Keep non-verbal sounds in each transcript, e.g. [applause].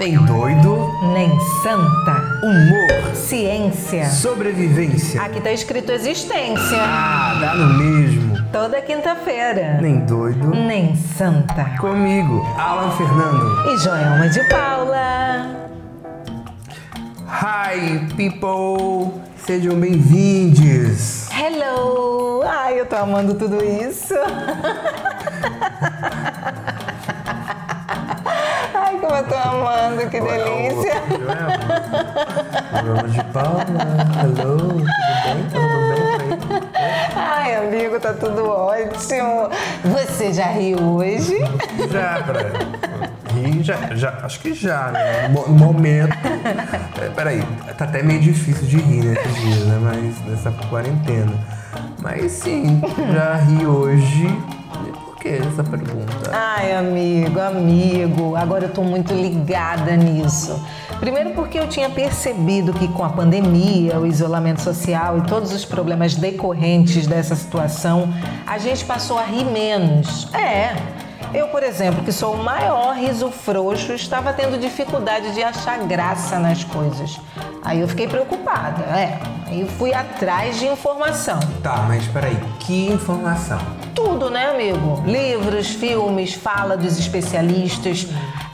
Nem doido, Nem santa. humor, Ciência. sobrevivência. Aqui tá escrito existência. Ah, dá no mesmo. Toda quinta-feira. Nem doido. Nem santa. Comigo, Alan Fernando. E Joelma de Paula. Hi, people! Sejam bem-vindos. Hello! Ai, eu tô amando tudo isso. [laughs] Como eu tô amando, que delícia. Vamos de Paula. Hello, tudo bem? Tudo bem? Ai, amigo, tá tudo ótimo. Você já riu hoje? Já, pra rir, já, já, acho que já, né? No mo- momento. É, Peraí, tá até meio difícil de rir nesses dias, né? Mas nessa quarentena. Mas sim, já ri hoje. Que essa pergunta? Ai, amigo, amigo, agora eu tô muito ligada nisso. Primeiro porque eu tinha percebido que com a pandemia, o isolamento social e todos os problemas decorrentes dessa situação, a gente passou a rir menos. É. Eu, por exemplo, que sou o maior riso frouxo, estava tendo dificuldade de achar graça nas coisas. Aí eu fiquei preocupada, é. Aí fui atrás de informação. Tá, mas peraí, que informação? Tudo, né, amigo? Livros, filmes, fala dos especialistas.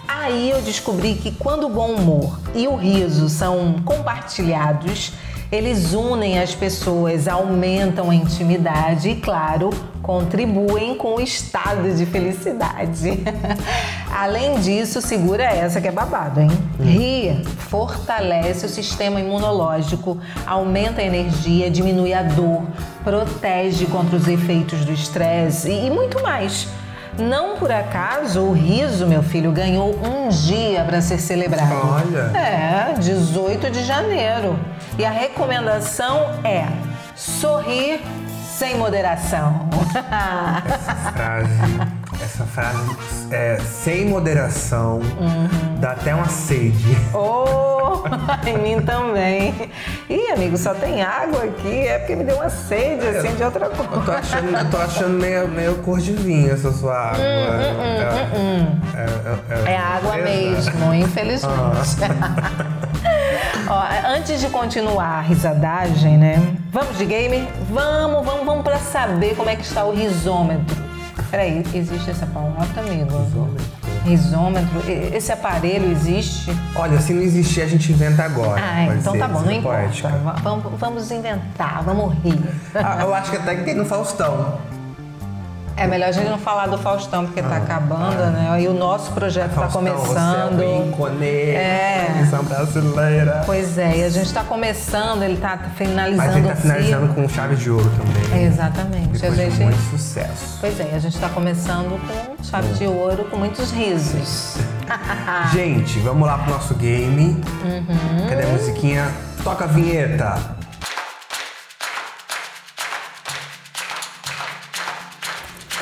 Aí eu descobri que quando o bom humor e o riso são compartilhados, eles unem as pessoas, aumentam a intimidade e, claro, contribuem com o estado de felicidade. [laughs] Além disso, segura essa que é babado, hein? Rir fortalece o sistema imunológico, aumenta a energia, diminui a dor, protege contra os efeitos do estresse e, e muito mais. Não por acaso o riso, meu filho, ganhou um dia para ser celebrado. Olha. É, 18 de janeiro. E a recomendação é sorrir sem moderação. [laughs] Essa frase, essa frase é sem moderação, dá até uma sede. [laughs] oh, [laughs] em mim também. Ih, amigo, só tem água aqui, é porque me deu uma sede assim de outra Eu tô coisa. achando, eu tô achando meio, meio cor de vinho essa sua água. É, é, é, É água certeza? mesmo, infelizmente. [laughs] Ó, antes de continuar a risadagem, né? Vamos de game? Vamos, vamos, vamos pra saber como é que está o risômetro. Peraí, existe essa palavra, amigo? Risômetro. E- Esse aparelho existe? Olha, se não existir, a gente inventa agora. Ah, Pode então tá bom, não importa. Vamos, vamos inventar, vamos rir. Ah, eu acho que até que tem no Faustão. É melhor a gente não falar do Faustão, porque tá acabando, né? E o nosso projeto tá Ah, Faustão, começando. Você é o ícone É. televisão brasileira. Pois é, e a gente tá começando, ele tá finalizando Mas ele tá um finalizando ciclo. com chave de ouro também. É, exatamente. Depois a de gente... muito sucesso. Pois é, a gente tá começando com chave de ouro, com muitos risos. Gente, vamos lá pro nosso game. Uhum. Cadê a musiquinha? Toca a vinheta.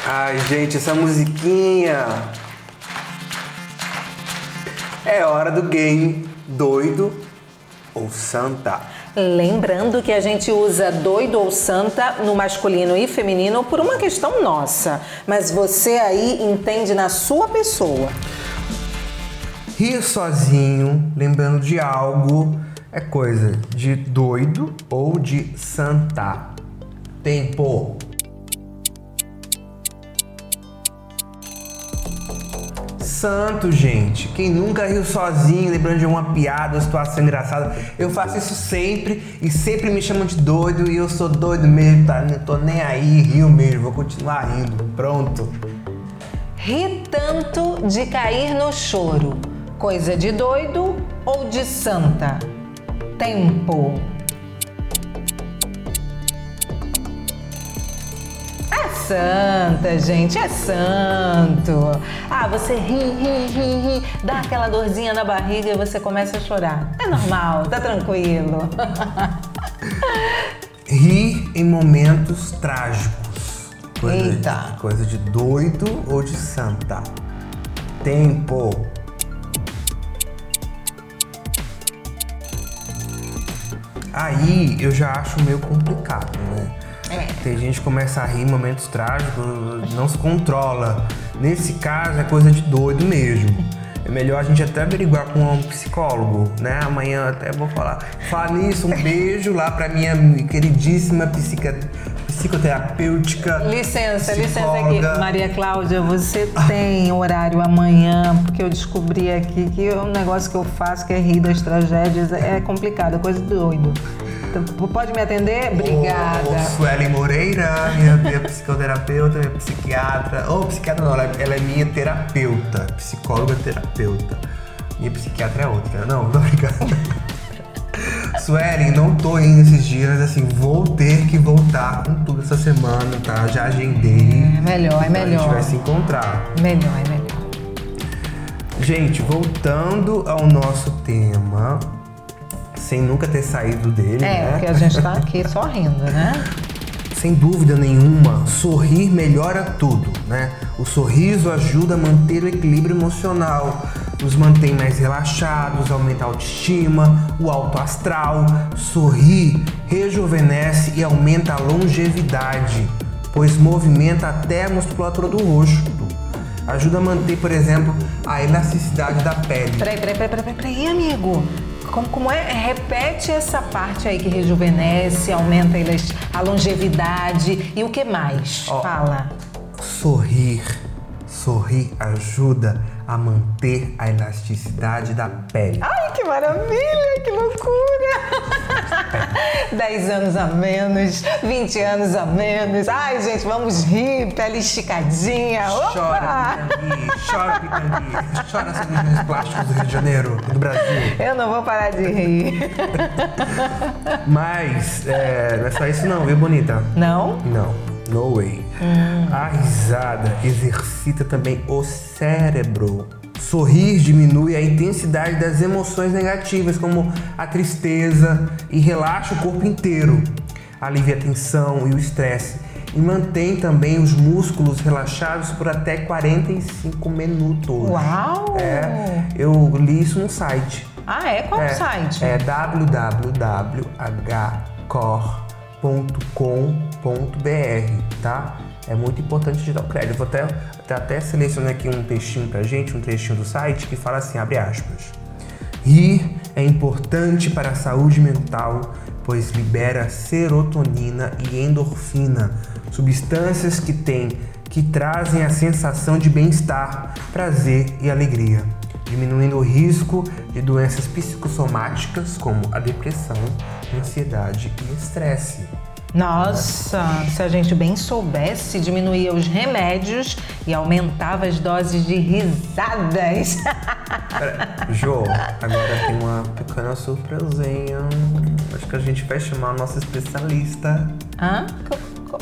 Ai, gente, essa musiquinha. É hora do game doido ou santa. Lembrando que a gente usa doido ou santa no masculino e feminino por uma questão nossa. Mas você aí entende na sua pessoa. Rir sozinho, lembrando de algo, é coisa de doido ou de santa. Tempo. Santo, gente. Quem nunca riu sozinho, lembrando de uma piada, uma situação engraçada. Eu faço isso sempre e sempre me chamam de doido e eu sou doido mesmo, tá? Não tô nem aí, rio mesmo, vou continuar rindo. Pronto. Ri tanto de cair no choro. Coisa de doido ou de santa? Tempo. Santa, gente, é santo. Ah, você ri, ri, ri, ri, dá aquela dorzinha na barriga e você começa a chorar. É normal, tá tranquilo. [laughs] Rir em momentos trágicos. Coisa Eita. De, coisa de doido ou de santa. Tempo. Aí eu já acho meio complicado, né? É. Tem gente que começa a rir em momentos trágicos, não se controla. Nesse caso é coisa de doido mesmo. é melhor a gente até averiguar com um psicólogo, né? Amanhã até vou falar. Falar nisso, um beijo lá pra minha queridíssima psica, psicoterapêutica. Licença, licença psicóloga. aqui. Maria Cláudia, você tem horário amanhã, porque eu descobri aqui que um negócio que eu faço, que é rir das tragédias, é complicado, é coisa de doido. Pode me atender? Obrigada. Ô, Suelen Moreira, minha, minha psicoterapeuta, minha psiquiatra. Ô, psiquiatra não, ela, ela é minha terapeuta. Psicóloga terapeuta. Minha psiquiatra é outra. Não, não obrigado. [laughs] Suelen, não tô indo esses dias, mas assim, vou ter que voltar com tudo essa semana, tá? Já agendei. É melhor, é Então A gente melhor. vai se encontrar. Melhor, é melhor. Gente, voltando ao nosso tema, sem nunca ter saído dele, É, né? porque a gente tá aqui só rindo, né? [laughs] Sem dúvida nenhuma, sorrir melhora tudo, né? O sorriso ajuda a manter o equilíbrio emocional, nos mantém mais relaxados, aumenta a autoestima, o alto astral. Sorrir rejuvenesce e aumenta a longevidade, pois movimenta até a musculatura do rosto. Ajuda a manter, por exemplo, a elasticidade da pele. Peraí, peraí, peraí, peraí, peraí, amigo. Como, como é? Repete essa parte aí que rejuvenesce, aumenta a longevidade e o que mais? Ó. Fala. Sorrir. Sorrir ajuda a manter a elasticidade da pele. Ai, que maravilha, que loucura! [laughs] 10 anos a menos, 20 anos a menos. Ai, gente, vamos rir, pele esticadinha. Opa! Chora, Pitangui, chora, Pitangui. Chora cervejinhos plásticos do Rio de Janeiro do Brasil. Eu não vou parar de rir. Mas, é, não é só isso não, viu, bonita? Não? Não, no way. A risada exercita também o cérebro. Sorrir diminui a intensidade das emoções negativas, como a tristeza, e relaxa o corpo inteiro. Alivia a tensão e o estresse. E mantém também os músculos relaxados por até 45 minutos. Uau! É, eu li isso no site. Ah, é? Qual o site? É www.hcor.com.br, tá? É muito importante de dar o crédito. Vou até, até, selecionar aqui um textinho pra gente, um trechinho do site que fala assim, abre aspas. Rir é importante para a saúde mental, pois libera serotonina e endorfina, substâncias que têm que trazem a sensação de bem-estar, prazer e alegria, diminuindo o risco de doenças psicossomáticas como a depressão, ansiedade e estresse. Nossa, se a gente bem soubesse, diminuía os remédios e aumentava as doses de risadas. Pera, Jô, agora tem uma pequena surpresinha. Acho que a gente vai chamar o nosso especialista. Hã?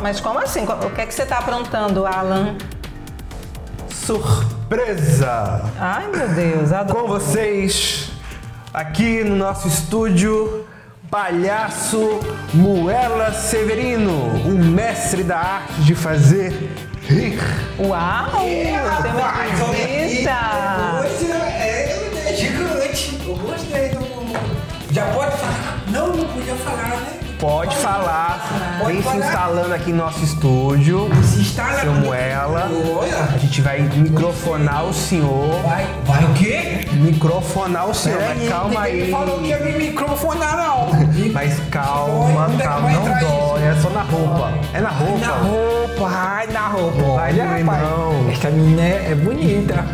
Mas como assim? O que é que você tá aprontando, Alan? Surpresa! Ai, meu Deus, adoro. Com vocês, aqui no nosso estúdio, palhaço Muela Severino, o mestre da arte de fazer rir. Uau! Tem uma visita! Hoje é, é gigante. Eu gostei do. Já pode falar? Não, não podia falar, né? Pode falar, Pode vem se instalando aqui no nosso estúdio. Se instala Seu Muela. Olha. A gente vai microfonar o senhor. Vai, vai o quê? Microfonar o senhor, mas calma aí. falou que ia me microfonar, não. Mas calma, Onde é calma, não dói, é só na roupa. É na roupa. Na roupa, ai, na roupa. Vai Olha, rapaz, não. Essa menina é, é bonita.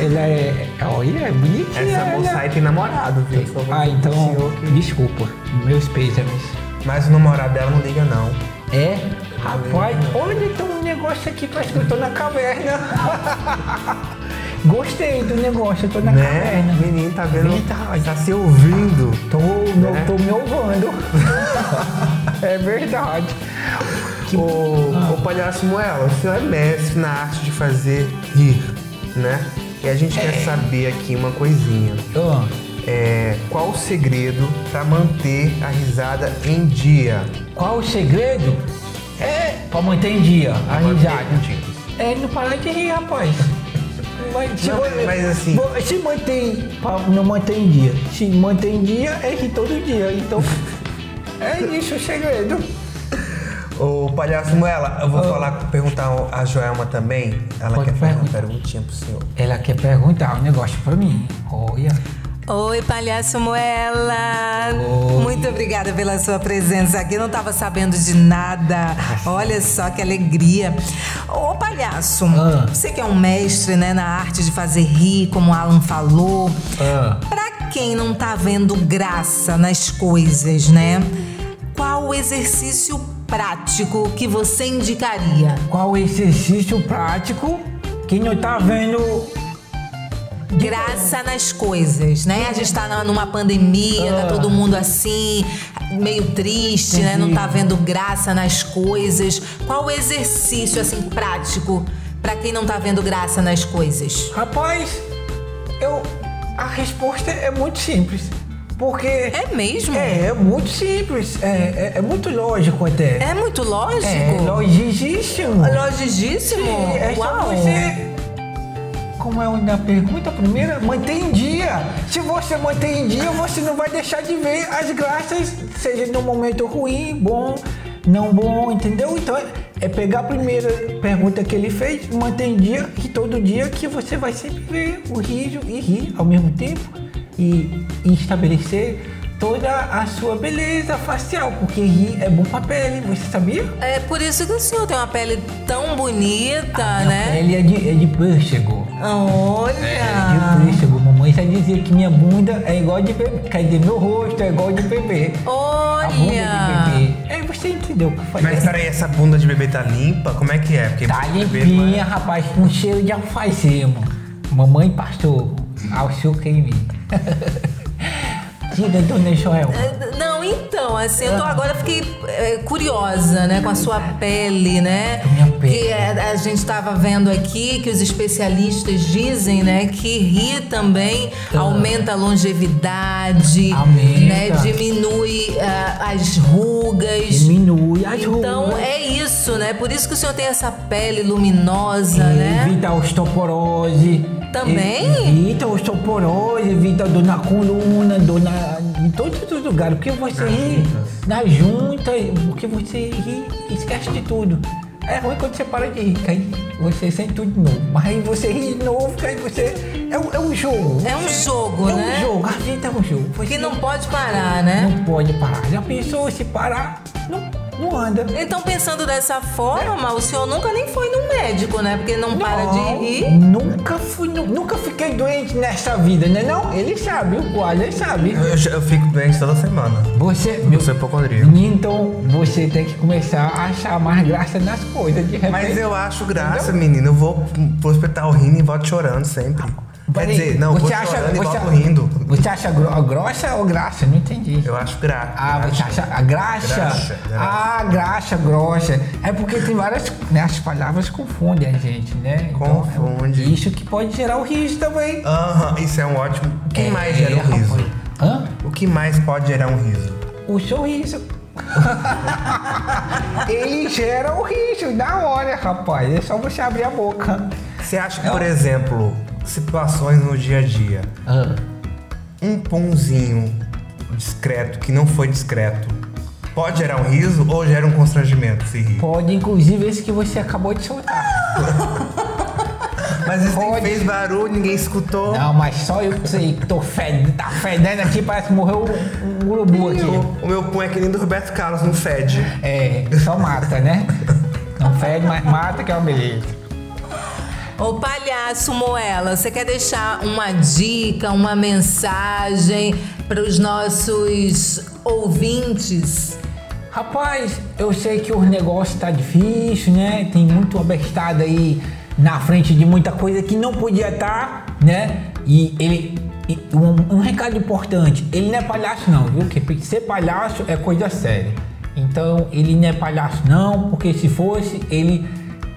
Ela é. Olha, é bonitinha. Essa moça aí tem namorado, viu? Ah, então. Desculpa. Meus pêsames. Mas o namorado dela não liga, não. É? Rapaz, olha, tem um negócio aqui, parece que eu tô na caverna. [laughs] Gostei do negócio, eu tô na né? caverna. Menino, tá vendo? Verdade. Tá se ouvindo. Tô, não, Né? tô me ouvindo. [laughs] é verdade. Que- Ô, ô palhaço Moela, o senhor é mestre na arte de fazer rir, né? E a gente quer saber aqui uma coisinha. Ah, É, qual o segredo pra manter a risada em dia? qual o segredo? É pra manter em dia a Agora risada. É não parar de rir, rapaz. Mas, se Não, você- mas assim- Se mantém, não manter em dia. Se mantém em dia, é rir todo dia. Então, [laughs] é isso o segredo. Ô, palhaço Moela, eu vou falar, perguntar a Joelma também. Ela Pode quer fazer uma perguntar. perguntinha pro senhor. Ela quer perguntar um negócio pra mim. Olha. Oi, palhaço Moela! Oi. Muito obrigada pela sua presença aqui. Não estava sabendo de nada. Olha só que alegria. Ô, palhaço, Ah. você que é um mestre né, na arte de fazer rir, como o Alan falou. Ah. Pra quem não tá vendo graça nas coisas, né? Qual o exercício prático que você indicaria? Qual exercício prático que não tá vendo Graça nas coisas, né? A gente tá numa pandemia, tá Ah. todo mundo assim, meio triste, né? Não tá vendo graça nas coisas. Qual o exercício, assim, prático pra quem não tá vendo graça nas coisas? Rapaz, eu. A resposta é muito simples. Porque. É mesmo? É, é muito simples. É, é, é muito lógico até. É muito lógico? É logicíssimo. Logicíssimo? É só Uau! você. Como é a pergunta primeira? Mantém em dia. Se você mantém em dia, você não vai deixar de ver as graças, seja no momento ruim, bom, não bom, entendeu? Então é pegar a primeira pergunta que ele fez, manter em dia e todo dia que você vai sempre ver o riso e rir ao mesmo tempo e, e estabelecer toda a sua beleza facial, porque rir é bom pra pele, você sabia? É por isso que o senhor tem uma pele tão bonita, Minha né? pele é de, é de pêssego. Olha! É, de pêssego. Mamãe já dizia que minha bunda é igual de bebê. Quer dizer, meu rosto é igual de bebê. A bunda Olha! de bebê. É, você entendeu o que eu falei. Mas peraí, essa bunda de bebê tá limpa? Como é que é? Porque Tá bebê limpinha, rapaz, com cheiro de alfazema. Mamãe passou açúcar em mim. [laughs] Diga, dona Joel. É, Não, então, assim, eu tô agora fiquei é, curiosa, né, com a sua pele, né? Minha. Que é, a gente tava vendo aqui que os especialistas dizem, né, que rir também aumenta a longevidade, Aumenta. né? Diminui ah, as rugas. Diminui as Então rugas. é isso, né? Por isso que o senhor tem essa pele luminosa, né? Evita a osteoporose. Também? E- Evita a osteoporose, evita dor na coluna, dor na, em todos os lugares. Porque você ri nas juntas, porque você ri e esquece de tudo. É ruim quando você para de rir, que aí você sente tudo de novo. Mas aí você ri de novo, que aí você. É, um- é um jogo. É um jogo, É né? um jogo, a vida é um jogo. Você Que não pode parar, né? não pode parar. Já pensou se parar? Não, não anda. Então, pensando dessa forma, o senhor nunca nem foi num médico, né? Porque não para de Não, rir. Nunca fui, nu- nunca fiquei doente nessa vida, né? Não, ele sabe, o Alisson sabe. Eu, eu fico doente toda semana. Você, Eu sou hipocondríaco. Então você tem que começar a achar mais graça nas coisas de repente. Mas eu acho graça, menino. Eu vou pro hospital rindo e volto chorando sempre. Quer dizer, não, vou chorando e volto rindo. Você acha gro- grossa ou graça? Não entendi. Eu acho graça. Ah, você acha a graxa? Graxa, graxa. Ah, graxa, grossa. É porque tem várias, né, as palavras confundem a gente, né? Então, Confunde. é isso que pode gerar o riso também. Aham, isso é um ótimo. O que É, mais gera um riso? rapaz. Hã? O que mais pode gerar um riso? O sorriso. [laughs] Ele gera o riso na hora, rapaz. É só você abrir a boca. Você acha que, por exemplo, situações no dia a dia, Ah. um pãozinho discreto que não foi discreto, pode gerar um riso ou gera um constrangimento se rir? Pode, inclusive, esse que você acabou de soltar. [laughs] Mas isso nem Pode. fez barulho, ninguém escutou. Não, mas só eu que sei que tô fedendo, tá fedendo aqui, parece que morreu um, um urubu aqui. O, o meu pão é que nem do Roberto Carlos, não fede. É, só mata, né? [laughs] Não fede, mas mata que é uma beleza. Ô palhaço Moela, você quer deixar uma dica, uma mensagem para os nossos ouvintes? Rapaz, eu sei que o negócio tá difícil, né? Tem muito abestado aí na frente de muita coisa que não podia estar, né? E ele. um, um recado importante, ele não é palhaço não, viu? Porque ser palhaço é coisa séria. Então ele não é palhaço não, porque se fosse, ele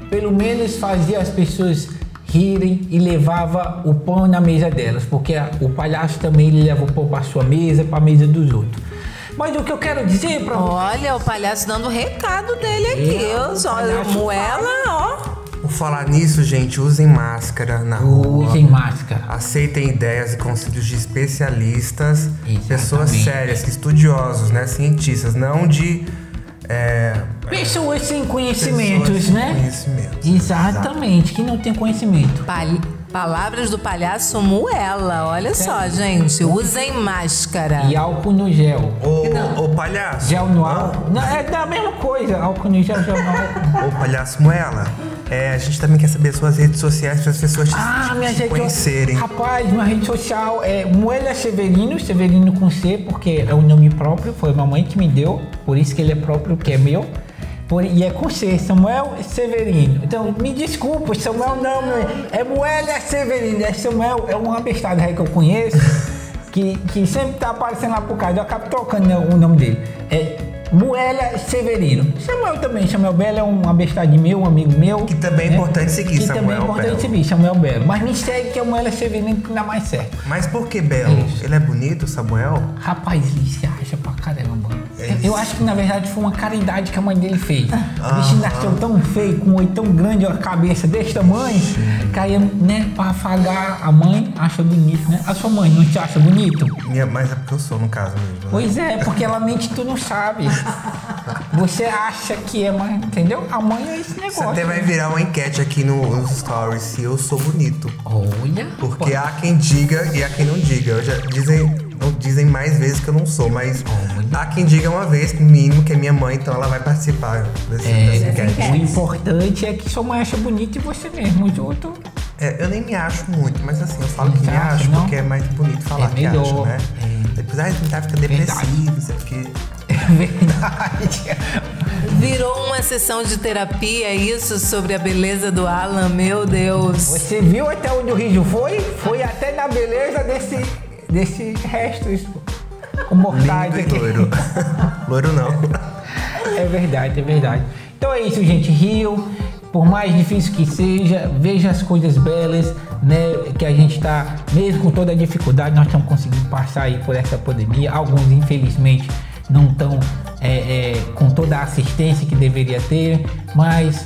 pelo menos fazia as pessoas rirem e levava o pão na mesa delas, porque o palhaço também ele leva o pão para sua mesa, para a mesa dos outros. Mas o que eu quero dizer para Olha, o palhaço dando o recado dele aqui. É, Eu o só, palhaço Moela, ó. Por falar nisso, gente, usem máscara na rua. Usem máscara. Aceitem ideias e conselhos de especialistas, Exatamente. pessoas sérias, estudiosos, né, cientistas, não de É, Pessoas sem conhecimentos, pessoas sem né? Conhecimentos. Exatamente, que não tem conhecimento. Pal- Palavras do palhaço Muela. Olha só, gente. Usem máscara. E álcool no gel. Ô, ô palhaço. Gel no álcool. Não, é da mesma coisa. Álcool no gel, gel no álcool. Ô palhaço Moela. É, a gente também quer saber suas redes sociais para as pessoas te, Ah, minha te gente. conhecerem. Rapaz, minha rede social é Moela Severino, Severino com C, porque é o nome próprio, foi a mamãe que me deu, por isso que ele é próprio, que é meu. Por- e é com C, Samuel Severino. Então, me desculpa, Samuel não, meu- é Moela Severino. É Samuel, é uma bestada aí que eu conheço, [laughs] que, que sempre tá aparecendo lá por casa. Eu acabo trocando né, o nome dele. É Moela Severino. Samuel também, Samuel Belo é um abestade meu, um amigo meu. Que também é importante seguir, Que também é Samuel importante Belo. seguir, Samuel Belo. Mas me segue que é o Severino que dá mais certo. Mas por que Belo? Isso. Ele é bonito, Samuel? Rapaz, ele se acha pra caramba. É Eu- acho que na verdade foi uma caridade que a mãe dele fez. Ah. O bicho nasceu tão feio, com um olho tão grande, uma cabeça desse tamanho, aí, né, pra afagar a mãe, acha bonito, né? A sua mãe não te acha bonito? Minha, mas é porque eu sou, no caso mesmo. né? Pois é, porque ela mente tu não sabe. Você acha que é mãe, entendeu? A mãe é esse Você negócio. até vai virar uma enquete aqui no, nos stories se eu sou bonito. Olha. Porque há quem diga e há quem não diga. Eu já dizem, dizem mais vezes que eu não sou, mas há quem diga uma vez, no mínimo, que é minha mãe, então ela vai participar desse, dessa É, enquete. o importante é que sua mãe acha bonito e você mesmo. Outros É, eu nem me acho muito, mas assim, eu falo que Você me acha, acho não? porque é mais bonito falar É que acho, né? Depois, ah, você tá ficando depressivo, você fica... [laughs] É verdade. Virou uma sessão de terapia isso sobre a beleza do Alan, meu Deus. Você viu até onde o riso foi? Foi até na beleza desse, desse restos mortais Lindo aqui. loiro. [laughs] loiro não. É verdade, é verdade. Então é isso, gente. Rio, por mais difícil que seja, veja as coisas belas, né? Que a gente tá, mesmo com toda a dificuldade, nós estamos conseguindo passar aí por essa pandemia. Alguns, infelizmente, não estão com toda a assistência que deveria ter, mas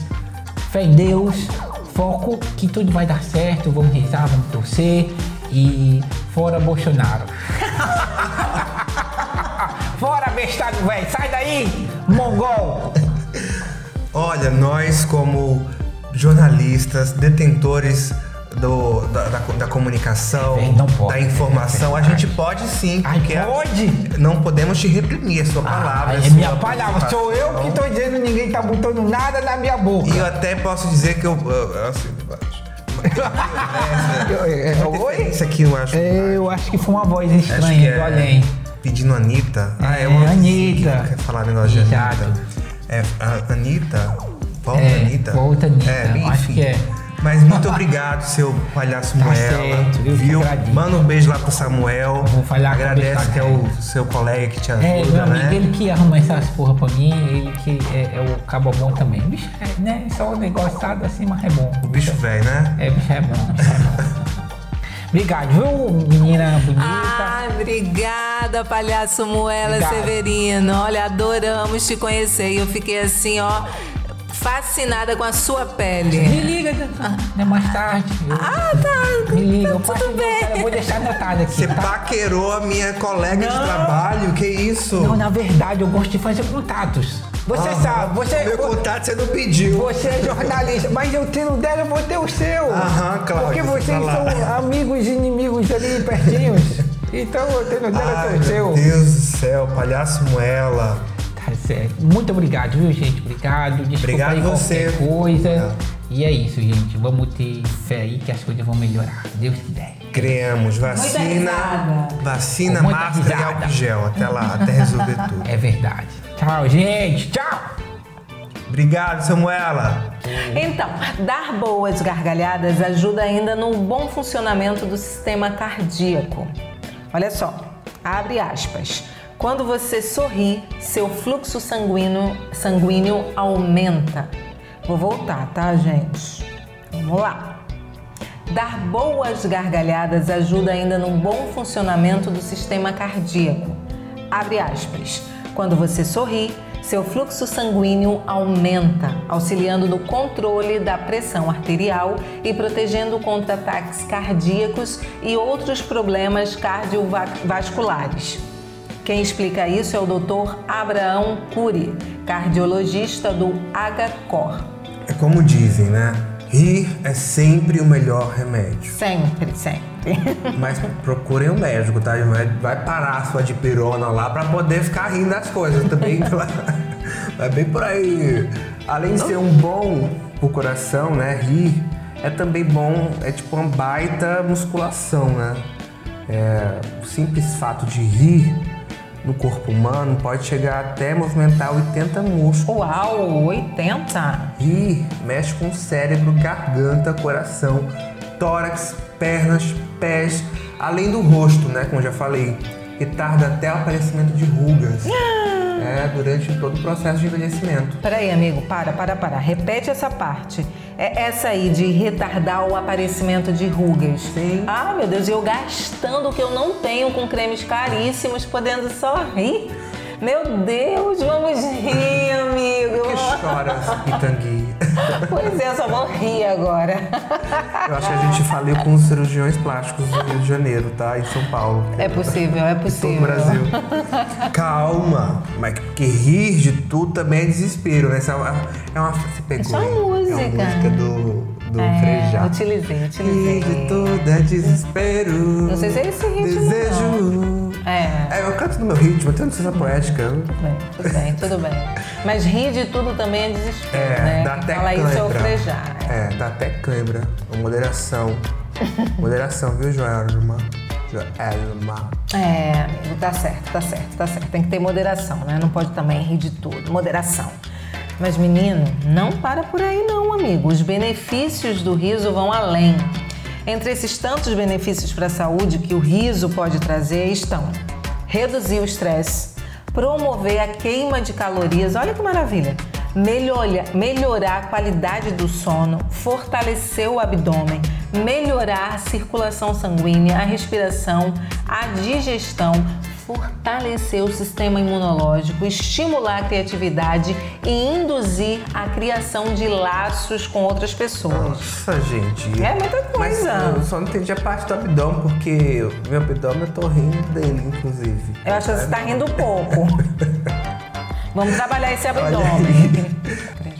fé em Deus, foco que tudo vai dar certo, vamos rezar, vamos torcer e fora Bolsonaro. [laughs] fora bestado, velho, sai daí, mongol. Olha, nós como jornalistas, detentores do, da, da, da comunicação, É, pode. da informação, a gente pode sim, Ai, porque a- pode? não podemos te reprimir a sua palavra. Ah, é sua minha palavra, sou eu que tô dizendo, ninguém tá botando nada na minha boca. E eu até posso dizer que eu. eu- assim, é, é, oi? Isso aqui eu acho. É, Eu acho que foi uma voz estranha do é além. Pedindo Anitta. Ah, é É, uma Anitta. quer falar negócio de. Anitta. É, a Anitta. Volta É, Anitta. volta Anitta, É, enfim. acho que é. Mas muito obrigado, seu palhaço Tá Moela. certo, viu? agradeço. Manda um beijo lá pro Samuel. Vou a Agradece que é o seu colega que te ajuda, É, meu amigo, né? ele que arruma essas porra pra mim, ele que é, é o cabo bom também. Bicho, é, né? Só o negociado assim, mas é bom. O bicho velho, né? É, bicho, é bom. bicho é bom. [laughs] Obrigado, viu, menina bonita? Ai, obrigada, palhaço Moela Obrigado. Severino. Olha, adoramos te conhecer. E eu fiquei assim, ó, fascinada com a sua Me pele. liga né, mais tarde. Eu- Ah, tá. Me liga, eu Tudo passo bem. Eu vou deixar anotado aqui. Você tá? paquerou a minha colega de Não. trabalho, que isso? Não, na verdade, eu gosto de fazer contatos. Você Aham. sabe, você. Meu contato você não pediu. Você é jornalista, mas eu tendo o dela, eu vou ter o seu. Aham, claro, Porque vocês são amigos e inimigos ali pertinhos. [laughs] Então eu tendo o dela, eu tenho o meu seu. Deus do céu, palhaço Moela. Certo. Muito obrigado, viu, gente? Obrigado. Desculpa Obrigado aí você. qualquer coisa. É. E é isso, gente. Vamos ter fé aí que as coisas vão melhorar. Deus quiser. Criamos vacina, vacina, máscara e álcool gel. Até lá, até resolver [laughs] tudo. É verdade. Tchau, gente. Tchau. Obrigado, Samuela. Então, dar boas gargalhadas ajuda ainda no bom funcionamento do sistema cardíaco. Olha só, abre aspas. Quando você sorri, seu fluxo sanguíneo, sanguíneo aumenta. Vou voltar, tá, gente? Vamos lá. Dar boas gargalhadas ajuda ainda no bom funcionamento do sistema cardíaco. Abre aspas. Quando você sorri, seu fluxo sanguíneo aumenta, auxiliando no controle da pressão arterial e protegendo contra ataques cardíacos e outros problemas cardiovasculares. Quem explica isso é o Dr. Abraão Cury, cardiologista do HCOR. É como dizem, né? Rir é sempre o melhor remédio. Sempre, sempre. [laughs] Mas procurem um médico, tá? Vai, parar a sua dipirona lá pra poder ficar rindo das coisas também. [laughs] Vai bem por aí. Além de ser um bom pro coração, né? Rir é também bom, é tipo uma baita musculação, né? É, o simples fato de rir no corpo humano pode chegar até movimentar 80 músculos. Uau, 80? Rir mexe com o cérebro, garganta, coração, tórax, pernas, pés, além do rosto, né? Como já falei. Retarda até o aparecimento de rugas. [gasps] É, durante todo o processo de envelhecimento. Peraí, amigo, para, para, para. Repete essa parte. É essa aí de retardar o aparecimento de rugas. Sim. Ah, meu Deus, eu gastando o que eu não tenho com cremes caríssimos, podendo só rir. Meu Deus, vamos rir, amigo. Por que choras, [laughs] Pitangui? Pois é, só vou rir agora. [laughs] Eu acho que a gente faliu com os cirurgiões plásticos do Rio de Janeiro, tá? Em São Paulo. É possível, é Todo possível. o Brasil. Calma, mas porque rir de tudo também é desespero, né? Essa é uma, é uma você pegou. É hein? música. É uma música do, do É, Frejá. utilizei, utilizei. Rir de tudo é desespero. Não sei se é esse ritmo, Desejo. É. É, eu canto no meu ritmo, eu tenho licença poética. Tudo bem, tudo bem, tudo bem. Mas rir de tudo também é desespero, É, né? dá Quem até fala isso é o cãibra. É, dá até cãibra. Moderação. Moderação, viu, Joelma? Joelma. É, amigo, tá certo, tá certo, tá certo. Tem que ter moderação, né? Não pode também rir de tudo. Moderação. Mas, menino, não para por aí não, amigo. Os benefícios do riso vão além. Entre esses tantos benefícios para a saúde que o riso pode trazer estão reduzir o estresse, promover a queima de calorias, olha que maravilha, melhorar, melhorar a qualidade do sono, fortalecer o abdômen, melhorar a circulação sanguínea, a respiração, a digestão, fortalecer o sistema imunológico, estimular a criatividade e induzir a criação de laços com outras pessoas. Nossa, gente. É muita coisa. Mas eu só não entendi a parte do abdômen, porque meu abdômen eu tô rindo dele, inclusive. Eu acho que você está rindo pouco. [laughs] Vamos trabalhar esse abdômen.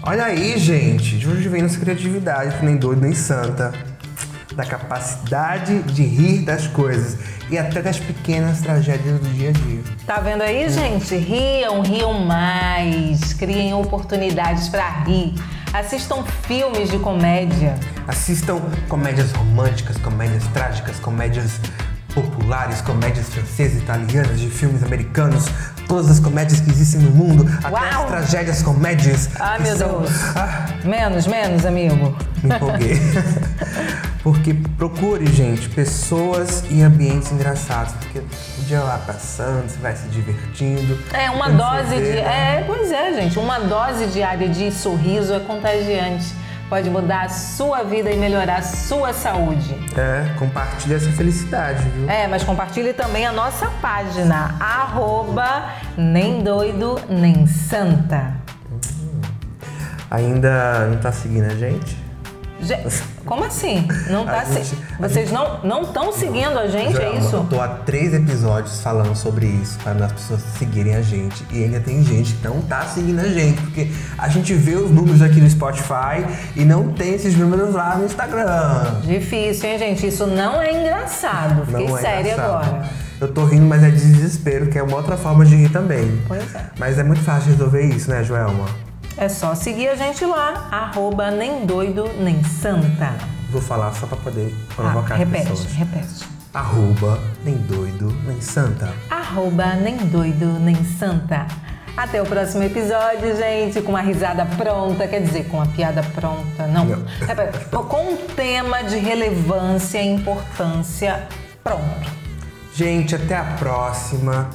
Olha aí, gente. De onde vem nossa criatividade, que nem doido nem santa. Da capacidade de rir das coisas e até das pequenas tragédias do dia a dia. Tá vendo aí, gente? Riam, riam mais. Criem oportunidades para rir. Assistam filmes de comédia. Assistam comédias românticas, comédias trágicas, comédias populares, comédias francesas, italianas, de filmes americanos, todas as comédias que existem no mundo, até Uau! as tragédias comédias. Ah, meu são- Deus. Ah, Menos, menos, amigo. me empolguei. [laughs] porque procure, gente, pessoas e ambientes engraçados. Porque o dia lá passando, você vai se divertindo. É, uma dose de. né? É, pois é, gente. Uma dose diária de sorriso é contagiante. Pode mudar a sua vida e melhorar a sua saúde. É, compartilha essa felicidade, viu? É, mas compartilhe também a nossa página, arroba nem doido nem santa. Ainda não tá seguindo a gente? Como assim? Não tá gente- se... Vocês não não estão seguindo a gente, é isso? Eu tô há três episódios falando sobre isso, para as pessoas seguirem a gente. E ainda tem gente que não tá seguindo a gente, porque a gente vê os números aqui no Spotify e não tem esses números lá no Instagram. Difícil, hein, gente? Isso não é engraçado. Fiquei não é séria engraçado. agora. Eu tô rindo, mas é de desespero, que é uma outra forma de rir também. Pois é. Mas é muito fácil resolver isso, né, Joelma? É só seguir a gente lá, arroba nem doido nem santa. Vou falar só pra poder Ah, provocar as repete, pessoas. repete. Arroba, nem doido, nem santa. Arroba nem doido nem santa. Até o próximo episódio, gente, com uma risada pronta, quer dizer, com uma piada pronta, não. Não. É, Com um tema de relevância e importância pronto. Gente, até a próxima.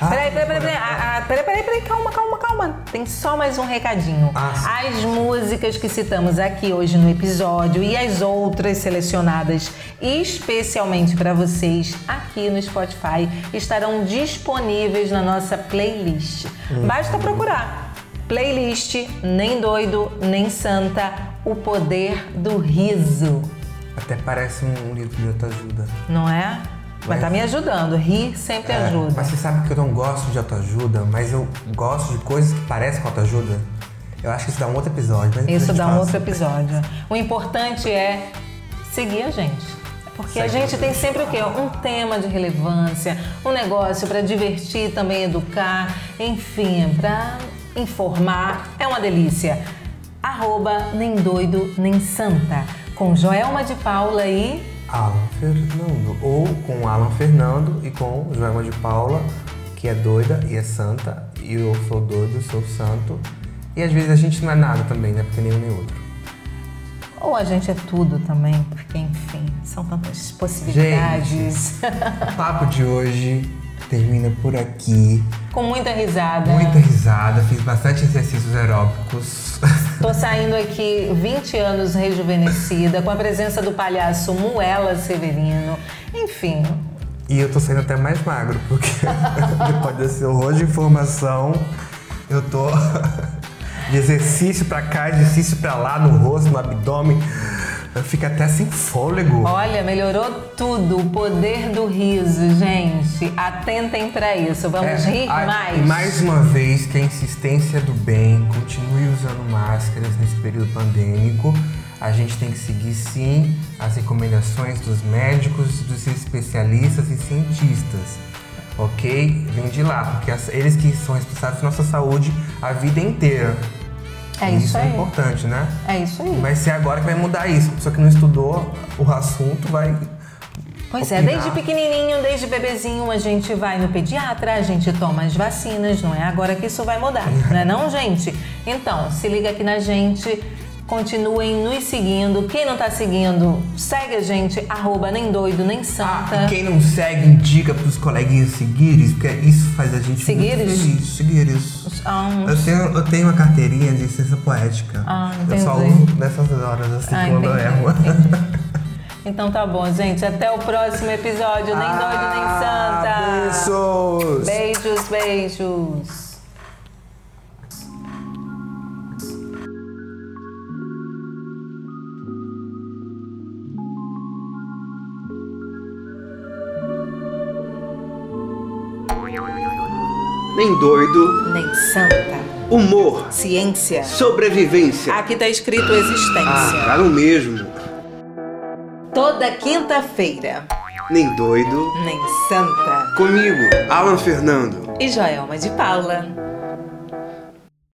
Ah, Peraí, peraí, peraí, peraí, ah, ah, peraí, peraí, peraí, calma, calma, calma. Tem só mais um recadinho. Ah. As músicas que citamos aqui hoje no episódio e as outras selecionadas especialmente para vocês aqui no Spotify estarão disponíveis na nossa playlist. Uhum. Basta procurar. Playlist Nem Doido, Nem Santa, O Poder do Riso. Até parece um livro de autoajuda. Não é? Mas tá me ajudando. Rir sempre É, ajuda. Mas você sabe que eu não gosto de autoajuda, mas eu gosto de coisas que parecem com autoajuda? Eu acho que isso dá um outro episódio. Isso a dá um outro episódio. O importante é seguir a gente. Porque a Segue gente tem sempre o quê? Um tema de relevância, um negócio para divertir, também educar, enfim, para informar. É uma delícia. Arroba nem doido nem santa. Com Joelma de Paula e Alan Fernando. Ou com Alan Fernando e com Joelma de Paula, que é doida e é santa. E eu sou doido, sou santo. E às vezes a gente não é nada também, né? Porque nenhum nem outro. ou a gente é tudo também, porque enfim, são tantas possibilidades. O [laughs] papo de hoje termina por aqui. Com muita risada. Muita risada, fiz bastante exercícios aeróbicos. [laughs] Tô saindo aqui 20 anos rejuvenescida, com a presença do palhaço Muela Severino. Enfim, E eu tô saindo até mais magro, porque depois desse horror de informação, eu tô [laughs] de exercício pra cá, exercício pra lá, no rosto, no abdômen. Eu fico até sem fôlego. olha, melhorou tudo. O poder do riso, gente. Atentem pra isso. Vamos É, rir a- mais. Mais uma vez, que a insistência do bem continue usando máscaras nesse período pandêmico. A gente tem que seguir sim as recomendações dos médicos, dos especialistas e cientistas. Ok? Vem de lá, porque as- eles que são responsáveis pela nossa saúde a vida inteira. É E isso é aí. importante, né? É isso aí. Vai ser agora que vai mudar isso. A pessoa que não estudou o assunto vai. Pois é, desde pequenininho, desde bebezinho, a gente vai no pediatra, a gente toma as vacinas, não é agora que isso vai mudar, [laughs] não é não, gente? Então, se liga aqui na gente, continuem nos seguindo. Quem não tá seguindo, segue a gente, arroba nem doido, nem Ah, santa. e quem não segue, indica pros coleguinhas seguires, porque isso faz a gente Seguires? muito feliz. Seguires. Ah, Eu tenho, eu tenho uma carteirinha de licença poética. Ah, eu só uso nessas horas, assim, Ah, quando eu entendi, erro. entendi. [laughs] Então tá bom, gente. Até o próximo episódio. Nem doido, nem Ah, santa. Beijos! Beijos, beijos. Nem doido, Nem santa. humor, Ciência. sobrevivência. Aqui tá escrito existência. Ah, tá no mesmo. Toda quinta-feira. Nem doido. Nem santa. Comigo, Alan Fernando. E Joelma de Paula.